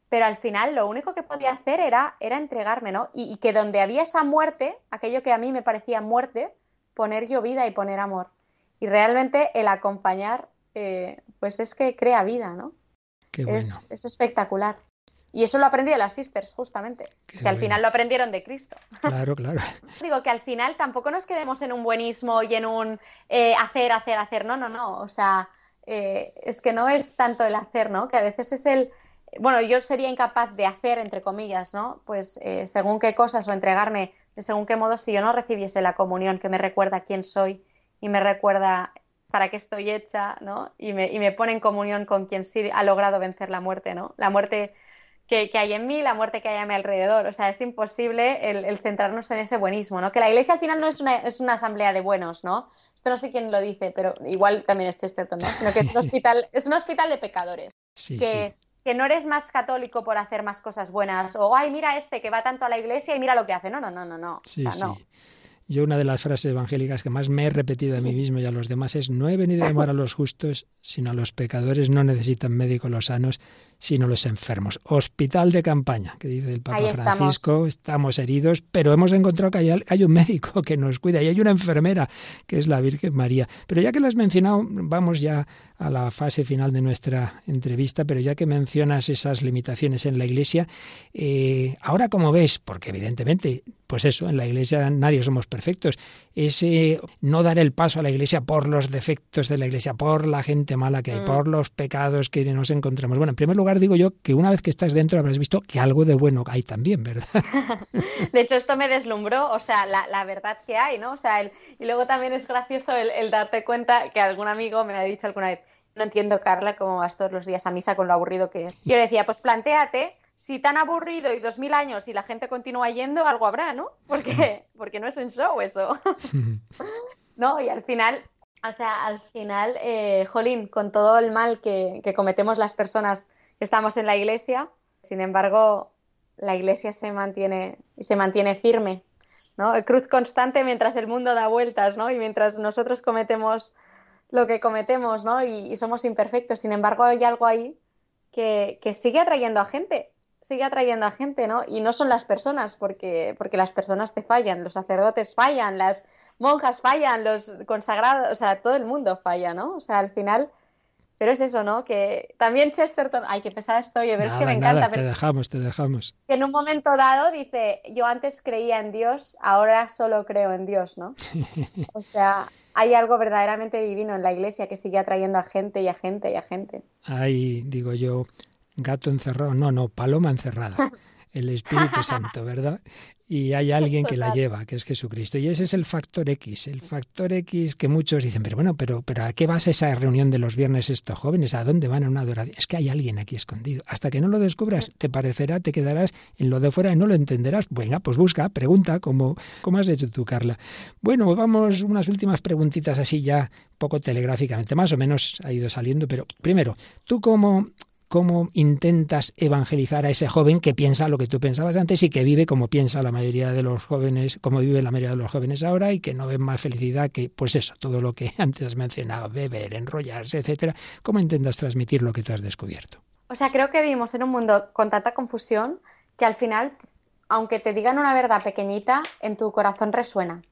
Pero al final lo único que podía hacer era, era entregarme, ¿no? Y, que donde había esa muerte, aquello que a mí me parecía muerte, poner yo vida y poner amor. Y realmente el acompañar, eh, pues es que crea vida, ¿no? Qué bueno. es, espectacular. Y eso lo aprendí de las sisters, justamente, que al final lo aprendieron de Cristo. Claro, claro. Digo que al final tampoco nos quedemos en un buenismo y en un eh, hacer, hacer, hacer. No, no, no. O sea, eh, es que no es tanto el hacer, ¿no? Que a veces es el, bueno, yo sería incapaz de hacer, entre comillas, ¿no? Pues eh, según qué cosas o entregarme de según qué modo si yo no recibiese la comunión que me recuerda quién soy y me recuerda para qué estoy hecha, ¿no? Y me, y me pone en comunión con quien sí ha logrado vencer la muerte, ¿no? La muerte que, hay en mí, la muerte que hay a mi alrededor. O sea, es imposible el, centrarnos en ese buenismo, ¿no? Que la iglesia al final no es una, es una asamblea de buenos, ¿no? Esto no sé quién lo dice, pero igual también es Chesterton, ¿no? Sino que es un hospital, es un hospital de pecadores. Sí, que, que no eres más católico por hacer más cosas buenas o ay mira este que va tanto a la iglesia y mira lo que hace no no no no no sí, sí. Yo una de las frases evangélicas que más me he repetido a mí mismo y a los demás es no he venido a llamar a los justos, sino a los pecadores, no necesitan médicos los sanos, sino los enfermos. Hospital de campaña, que dice el Papa Francisco, estamos. heridos, pero hemos encontrado que hay, un médico que nos cuida y hay una enfermera, que es la Virgen María. Pero ya que lo has mencionado, vamos ya a la fase final de nuestra entrevista, pero ya que mencionas esas limitaciones en la Iglesia, eh, ahora como ves, porque evidentemente, pues eso, en la Iglesia nadie somos perfectos, ese no dar el paso a la Iglesia por los defectos de la Iglesia, por la gente mala que hay, mm. por los pecados que nos encontramos. Bueno, en primer lugar digo yo que una vez que estás dentro habrás visto que algo de bueno hay también, ¿verdad? de hecho, esto me deslumbró, o sea, la, verdad que hay, ¿no? O sea, y luego también es gracioso el, el darte cuenta que algún amigo me ha dicho alguna vez, no entiendo, Carla, cómo vas todos los días a misa con lo aburrido que es. Yo le decía, pues planteate, si tan aburrido y dos mil años y la gente continúa yendo, algo habrá, ¿no? Porque, porque no es un show eso. ¿No? Y al final, o sea, al final, eh, Jolín, con todo el mal que, que cometemos las personas que estamos en la iglesia, sin embargo, la iglesia se mantiene, se mantiene firme, ¿no? Cruz constante mientras el mundo da vueltas, ¿no? Y mientras nosotros cometemos lo que cometemos, ¿no? Y, somos imperfectos. Sin embargo, hay algo ahí que, sigue atrayendo a gente, sigue atrayendo a gente, ¿no? Y no son las personas, porque, porque las personas te fallan, los sacerdotes fallan, las monjas fallan, los consagrados, o sea, todo el mundo falla, ¿no? O sea, al final... Pero es eso, ¿no? Que también Chesterton, ay, qué pesada estoy, pero es que me encanta. te dejamos, te dejamos. Que en un momento dado dice, yo antes creía en Dios, ahora solo creo en Dios, ¿no? O sea, hay algo verdaderamente divino en la iglesia que sigue atrayendo a gente y a gente y a gente. Hay, digo yo, gato encerrado, no, no, paloma encerrada. El Espíritu Santo, ¿verdad? y hay alguien que la lleva, que es Jesucristo. Y ese es el factor X, el factor X que muchos dicen, pero bueno, pero, pero ¿a qué vas esa reunión de los viernes estos jóvenes? ¿A dónde van a una adoración? Es que hay alguien aquí escondido. Hasta que no lo descubras, te parecerá, te quedarás en lo de fuera y no lo entenderás. Venga, pues busca, pregunta, como, como has hecho tú, Carla. Bueno, vamos unas últimas preguntitas así ya poco telegráficamente, más o menos ha ido saliendo, pero primero, tú como cómo intentas evangelizar a ese joven que piensa lo que tú pensabas antes y que vive como piensa la mayoría de los jóvenes, como vive la mayoría de los jóvenes ahora y que no ven más felicidad que, pues eso, todo lo que antes has mencionado, beber, enrollarse, etcétera. ¿Cómo intentas transmitir lo que tú has descubierto? O sea, creo que vivimos en un mundo con tanta confusión que al final, aunque te digan una verdad pequeñita, en tu corazón resuena.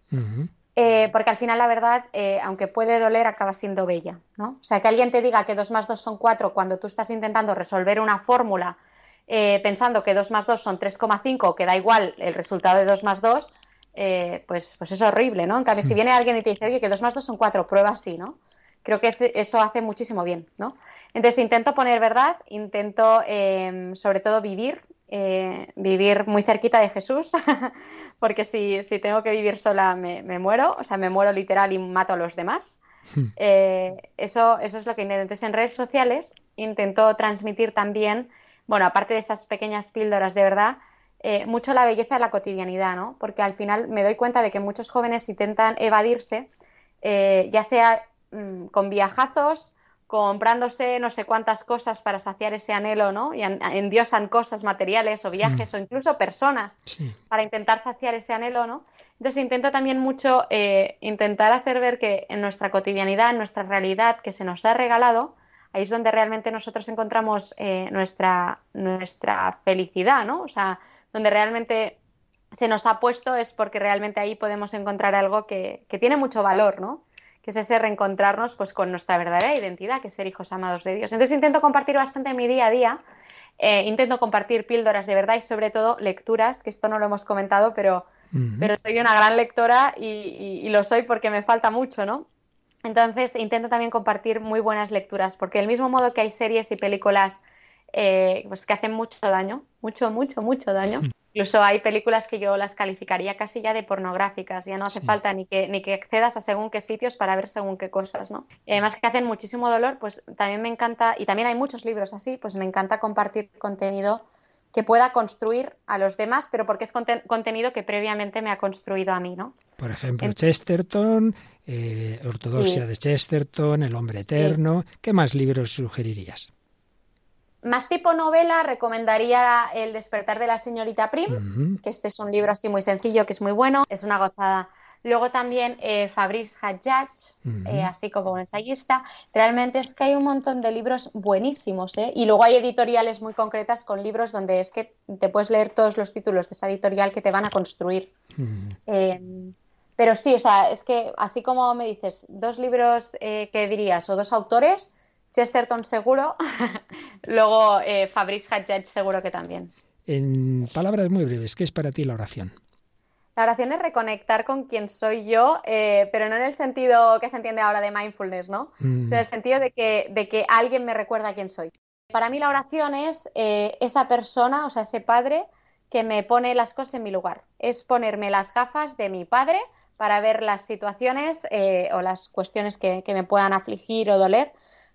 Eh, porque al final la verdad, eh, aunque puede doler, acaba siendo bella, ¿no? O sea, que alguien te diga que 2 más 2 son 4 cuando tú estás intentando resolver una fórmula eh, pensando que 2 más 2 son 3,5 que da igual el resultado de 2 más 2, eh, pues, pues es horrible, ¿no? En cambio, si viene alguien y te dice, oye, que dos más dos son cuatro, prueba sí, ¿no? Creo que eso hace muchísimo bien, ¿no? Entonces intento poner verdad, intento em, sobre todo vivir, eh, vivir muy cerquita de Jesús, porque si, si, tengo que vivir sola me, me, muero, o sea, me muero literal y mato a los demás. Hmm. Eh, eso, eso es lo que intento. Entonces en redes sociales intento transmitir también, bueno, aparte de esas pequeñas píldoras de verdad, eh, mucho la belleza de la cotidianidad, ¿no? Porque al final me doy cuenta de que muchos jóvenes intentan evadirse, ya sea mm, con viajazos, comprándose no sé cuántas cosas para saciar ese anhelo, ¿no? Y endiosan cosas materiales o viajes mm. o incluso personas para intentar saciar ese anhelo, ¿no? Entonces intento también mucho eh, intentar hacer ver que en nuestra cotidianidad, en nuestra realidad que se nos ha regalado, ahí es donde realmente nosotros encontramos nuestra, nuestra felicidad, ¿no? O sea, donde realmente se nos ha puesto es porque realmente ahí podemos encontrar algo que, tiene mucho valor, ¿no? Que es ese reencontrarnos pues, con nuestra verdadera identidad, que es ser hijos amados de Dios. Entonces intento compartir bastante mi día a día, eh, intento compartir píldoras de verdad y sobre todo lecturas, que esto no lo hemos comentado, pero, pero soy una gran lectora y, lo soy porque me falta mucho, ¿no? Entonces intento también compartir muy buenas lecturas, porque del mismo modo que hay series y películas eh, pues que hacen mucho daño, mucho, mucho, mucho daño. Incluso hay películas que yo las calificaría casi ya de pornográficas, ya no hace falta ni que, ni que accedas a según qué sitios para ver según qué cosas, ¿no? Y además que hacen muchísimo dolor, pues también me encanta, y también hay muchos libros así, pues me encanta compartir contenido que pueda construir a los demás, pero porque es contenido que previamente me ha construido a mí, ¿no? Por ejemplo, Chesterton, eh, Ortodoxia de Chesterton, El hombre eterno. ¿Qué más libros sugerirías? Más tipo novela, recomendaría El despertar de la señorita Prim, que este es un libro así muy sencillo, que es muy bueno, es una gozada. Luego también eh, Fabrice Hadjaj, eh, así como un ensayista. Realmente es que hay un montón de libros buenísimos. ¿eh? Y luego hay editoriales muy concretas con libros donde es que te puedes leer todos los títulos de esa editorial que te van a construir. Em, pero sí, o sea, es que así como me dices, dos libros que dirías o dos autores, Chesterton seguro, luego eh, Fabrice Hadjad seguro que también. En palabras muy breves, ¿qué es para ti la oración? La oración es reconectar con quien soy yo, eh, pero no en el sentido que se entiende ahora de mindfulness, ¿no? Mm. en el sentido de que, de que alguien me recuerda quién soy. Para mí la oración es eh, esa persona, o sea, ese padre que me pone las cosas en mi lugar. Es ponerme las gafas de mi padre para ver las situaciones o las cuestiones que, que me puedan afligir o doler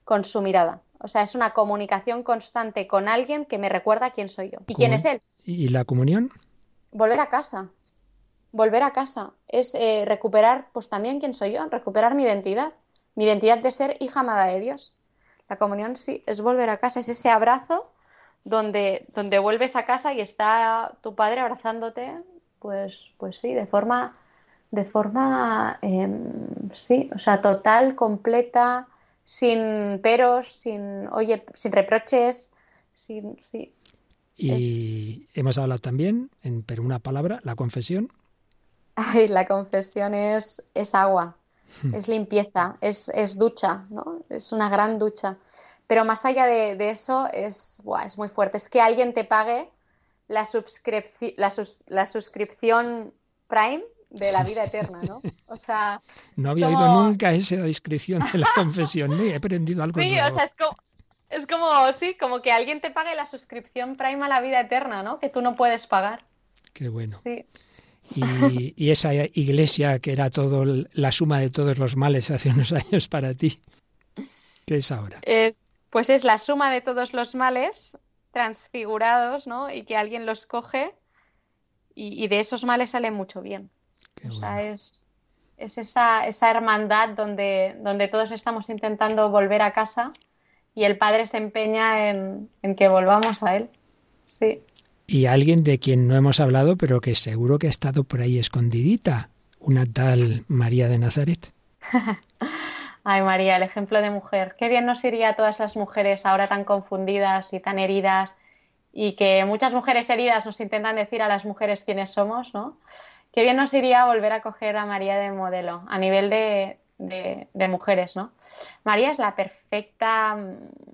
con su mirada. O sea, es una comunicación constante con alguien que me recuerda quién soy yo y quién es él. ¿Y la comunión? Volver a casa. Volver a casa. Es eh, recuperar, pues también quién soy yo, recuperar mi identidad. Mi identidad de ser hija amada de Dios. La comunión sí, es volver a casa, es ese abrazo donde, donde vuelves a casa y está tu padre abrazándote, pues, pues sí, de forma, de forma, em, sí, o sea, total, completa, sin peros, sin, oye, sin reproches, sin, sí. Y hemos hablado también, en, pero una palabra, la confesión. Ay, la confesión es, es agua, hmm. es limpieza, es, es, ducha, ¿no? Es una gran ducha. Pero más allá de, eso, es, es muy fuerte. Es que alguien te pague la, la, la suscripción Prime de la vida eterna, ¿no? O sea... No había oído nunca esa descripción de la confesión, he aprendido algo Sí, o sea, es como, es como, sí, como que alguien te pague la suscripción Prime a la vida eterna, ¿no? Que tú no puedes pagar. Qué bueno. Sí. Y, y, esa iglesia que era todo la suma de todos los males hace unos años para ti, ¿qué es ahora? Es, pues es la suma de todos los males transfigurados, ¿no? Y que alguien los coge y, y de esos males sale mucho bien o sea, es, esa, esa, hermandad donde, donde todos estamos intentando volver a casa y el Padre se empeña en, que volvamos a Él. Sí. Y alguien de quien no hemos hablado, pero que seguro que ha estado por ahí escondidita, una tal María de Nazaret. Ay, María, el ejemplo de mujer. Qué bien nos iría a todas las mujeres ahora tan confundidas y tan heridas y que muchas mujeres heridas nos intentan decir a las mujeres quiénes somos, ¿no? Qué bien nos iría volver a coger a María de modelo a nivel de, mujeres, ¿no? María es la perfecta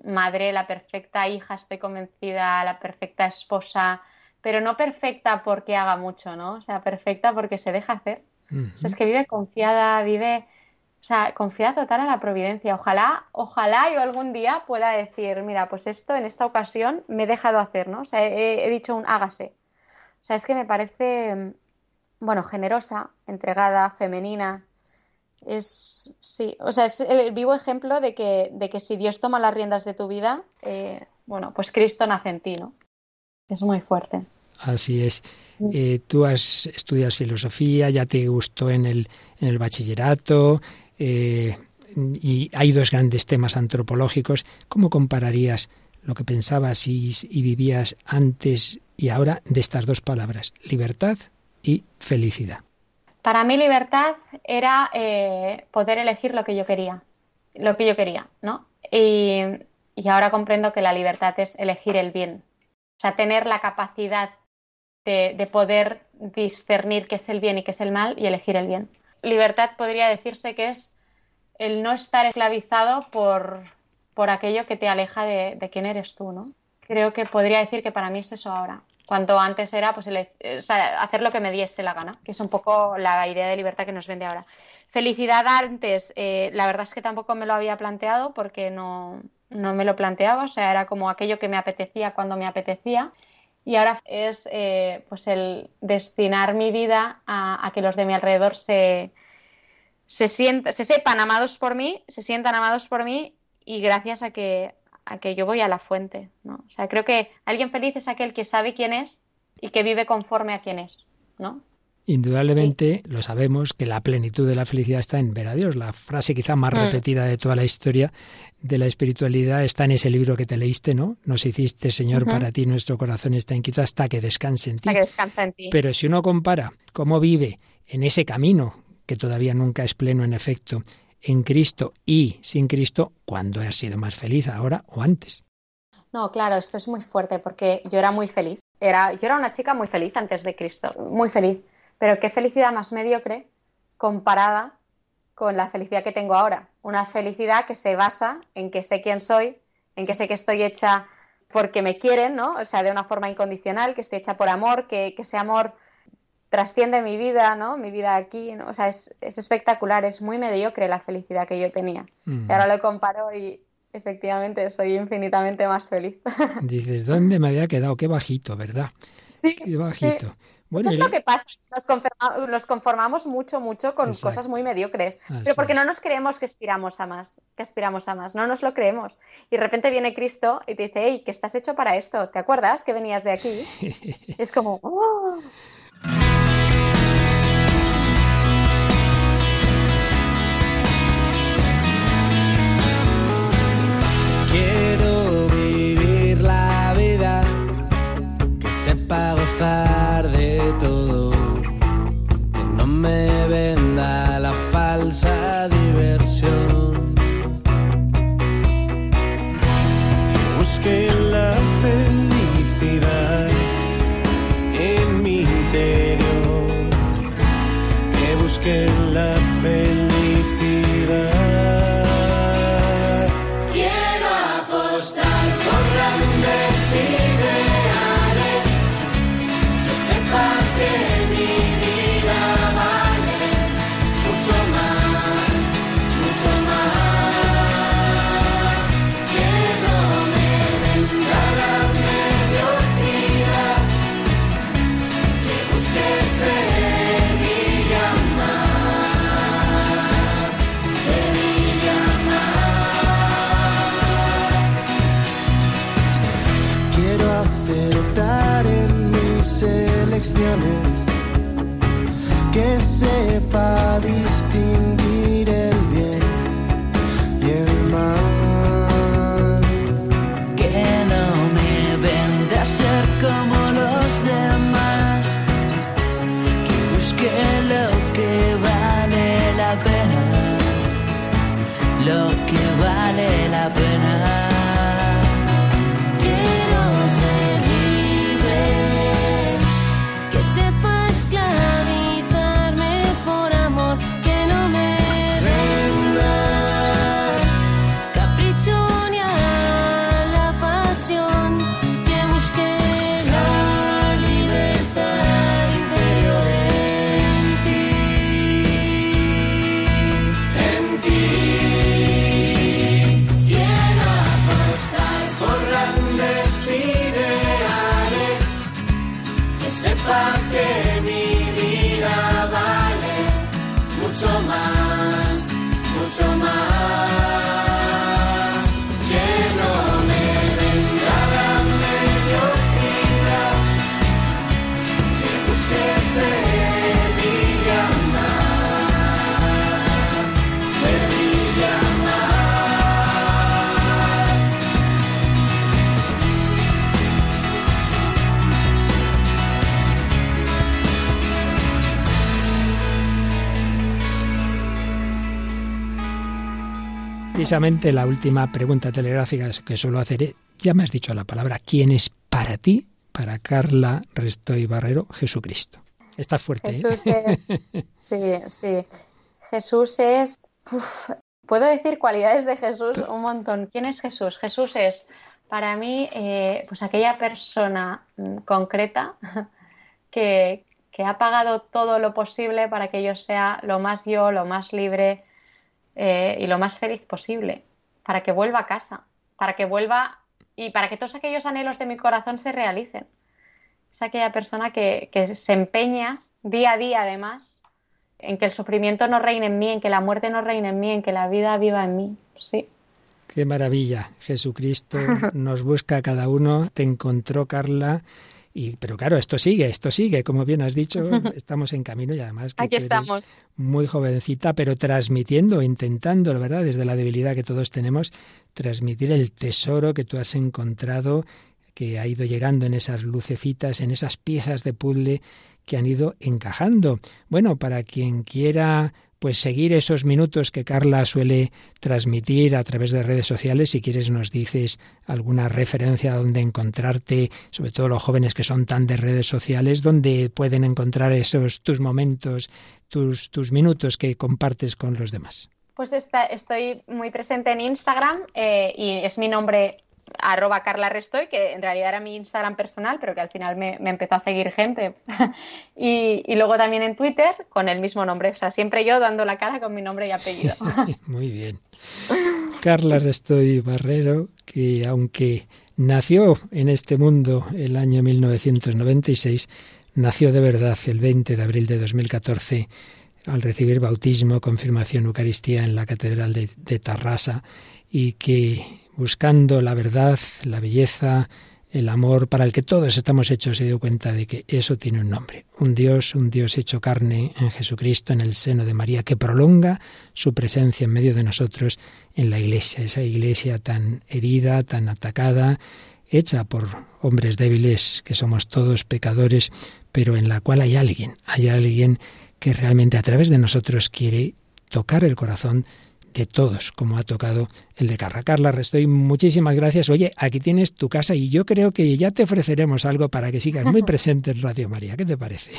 madre, la perfecta hija, estoy convencida, la perfecta esposa, pero no perfecta porque haga mucho, ¿no? O sea, perfecta porque se deja hacer. o sea, es que vive confiada, vive, o sea, confiada total en la providencia. Ojalá, ojalá yo algún día pueda decir, mira, pues esto en esta ocasión me he dejado hacer, ¿no? O sea, he, he dicho un hágase. O sea, es que me parece, bueno, generosa, entregada, femenina, es sí, o sea, es el vivo ejemplo de que, de que si Dios toma las riendas de tu vida, eh, bueno, pues Cristo nace en ti, ¿no? Es muy fuerte. Así es. Mm. Eh, tú has, estudias filosofía, ya te gustó en el, en el bachillerato, eh, y hay dos grandes temas antropológicos. ¿Cómo compararías lo que pensabas y, y vivías antes y ahora de estas dos palabras, libertad y felicidad? Para mí libertad era eh, poder elegir lo que yo quería, lo que yo quería, ¿no? Y, ahora comprendo que la libertad es elegir el bien, o sea, tener la capacidad de, poder discernir qué es el bien y qué es el mal y elegir el bien. Libertad podría decirse que es el no estar esclavizado por, por aquello que te aleja de, de quién eres tú, ¿no? Creo que podría decir que para mí es eso ahora cuanto antes era pues hacer lo que me diese la gana, que es un poco la idea de libertad que nos vende ahora. Felicidad antes, eh, la verdad es que tampoco me lo había planteado porque no, no, me lo planteaba, o sea, era como aquello que me apetecía cuando me apetecía. Y ahora es eh, pues el destinar mi vida a, que los de mi alrededor se, se, se sepan amados por mí, se sientan amados por mí y gracias a que, a que yo voy a la fuente, ¿no? O sea, creo que alguien feliz es aquel que sabe quién es y que vive conforme a quién es, ¿no? Indudablemente lo sabemos que la plenitud de la felicidad está en ver a Dios. La frase quizá más mm. repetida de toda la historia de la espiritualidad está en ese libro que te leíste, ¿no? Nos hiciste, Señor, para ti nuestro corazón está inquieto hasta que descanse en ti. Hasta que descanse en ti. Pero si uno compara cómo vive en ese camino, que todavía nunca es pleno en efecto, en Cristo y sin Cristo, ¿cuándo has sido más feliz, ahora o antes? No, claro, esto es muy fuerte porque yo era muy feliz. Era, yo era una chica muy feliz antes de Cristo, muy feliz. Pero qué felicidad más mediocre comparada con la felicidad que tengo ahora. Una felicidad que se basa en que sé quién soy, en que sé que estoy hecha porque me quieren, ¿no? O sea, de una forma incondicional, que estoy hecha por amor, que, que ese amor trasciende mi vida, ¿no? Mi vida aquí, ¿no? O sea, es, espectacular, es muy mediocre la felicidad que yo tenía. Y ahora lo comparo y efectivamente soy infinitamente más feliz. Dices, ¿dónde me había quedado? Qué bajito, ¿verdad? Sí. Qué bajito. Eso es lo que pasa, nos, conformamos mucho, mucho con cosas muy mediocres, pero porque no nos creemos que aspiramos a más, que aspiramos a más, no nos lo creemos. Y de repente viene Cristo y te dice, hey, que estás hecho para esto, ¿te acuerdas que venías de aquí? es como, oh, Precisamente la última pregunta telegráfica que suelo hacer es, ya me has dicho la palabra, ¿quién es para ti, para Carla Restoy Barrero, Jesucristo? Está fuerte. ¿eh? Jesús es, sí, sí. Jesús es, puedo decir cualidades de Jesús un montón. ¿Quién es Jesús? Jesús es para mí, eh, pues aquella persona concreta que, ha pagado todo lo posible para que yo sea lo más yo, lo más libre eh, y lo más feliz posible, para que vuelva a casa, para que vuelva y para que todos aquellos anhelos de mi corazón se realicen. Es aquella persona que, que se empeña día a día, además, en que el sufrimiento no reine en mí, en que la muerte no reine en mí, en que la vida viva en mí. Sí. Qué maravilla. Jesucristo nos busca a cada uno. Te encontró, Carla. Y, pero claro, esto sigue, esto sigue, como bien has dicho, estamos en camino y además que Aquí estamos. muy jovencita, pero transmitiendo, intentando, ¿verdad? Desde la debilidad que todos tenemos, transmitir el tesoro que tú has encontrado, que ha ido llegando en esas lucecitas, en esas piezas de puzzle que han ido encajando. Bueno, para quien quiera pues seguir esos minutos que Carla suele transmitir a través de redes sociales. Si quieres nos dices alguna referencia donde encontrarte, sobre todo los jóvenes que son tan de redes sociales, donde pueden encontrar esos tus momentos, tus, tus minutos que compartes con los demás. Pues estoy muy presente en Instagram eh, y es mi nombre arroba Carla Restoy, que en realidad era mi Instagram personal, pero que al final me, empezó a seguir gente. y, luego también en Twitter con el mismo nombre, o sea, siempre yo dando la cara con mi nombre y apellido. Muy bien. Carla Restoy Barrero, que aunque nació en este mundo el año 1996, nació de verdad el 20 de abril de 2014 al recibir bautismo, confirmación, Eucaristía en la Catedral de, de Tarrasa y que buscando la verdad, la belleza, el amor para el que todos estamos hechos, se dio cuenta de que eso tiene un nombre. Un Dios, un Dios hecho carne en Jesucristo, en el seno de María, que prolonga su presencia en medio de nosotros en la iglesia, esa iglesia tan herida, tan atacada, hecha por hombres débiles, que somos todos pecadores, pero en la cual hay alguien, hay alguien que realmente a través de nosotros quiere tocar el corazón de todos, como ha tocado el de Carla. Carla Restoy, muchísimas gracias. Oye, aquí tienes tu casa y yo creo que ya te ofreceremos algo para que sigas muy presente en Radio María. ¿Qué te parece?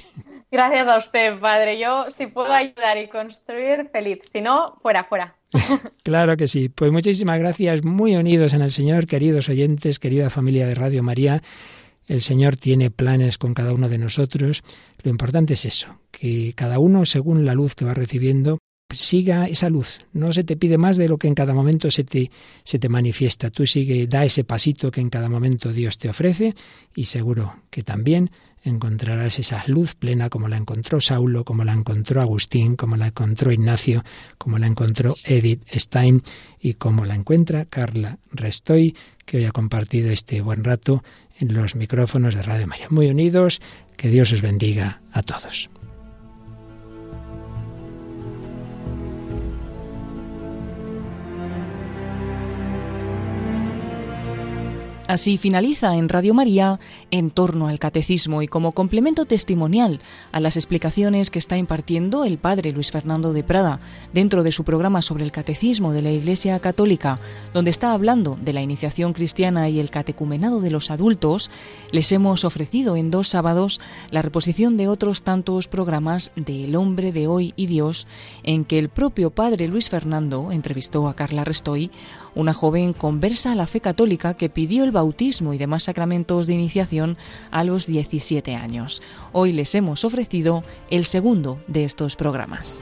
Gracias a usted, padre. Yo, si puedo ayudar y construir, feliz. Si no, fuera, fuera. claro que sí. Pues muchísimas gracias. Muy unidos en el Señor, queridos oyentes, querida familia de Radio María. El Señor tiene planes con cada uno de nosotros. Lo importante es eso, que cada uno, según la luz que va recibiendo, siga esa luz. No se te pide más de lo que en cada momento se te, se te manifiesta. Tú sigue, da ese pasito que en cada momento Dios te ofrece y seguro que también encontrarás esa luz plena como la encontró Saulo, como la encontró Agustín, como la encontró Ignacio, como la encontró Edith Stein y como la encuentra Carla Restoy, que hoy ha compartido este buen rato en los micrófonos de Radio María. Muy unidos, que Dios os bendiga a todos. Así finaliza en Radio María en torno al catecismo y como complemento testimonial a las explicaciones que está impartiendo el padre Luis Fernando de Prada dentro de su programa sobre el catecismo de la Iglesia Católica, donde está hablando de la iniciación cristiana y el catecumenado de los adultos, les hemos ofrecido en dos sábados la reposición de otros tantos programas de El hombre de hoy y Dios, en que el propio padre Luis Fernando entrevistó a Carla Restoy, una joven conversa a la fe católica que pidió el bautismo y demás sacramentos de iniciación a los 17 años. Hoy les hemos ofrecido el segundo de estos programas.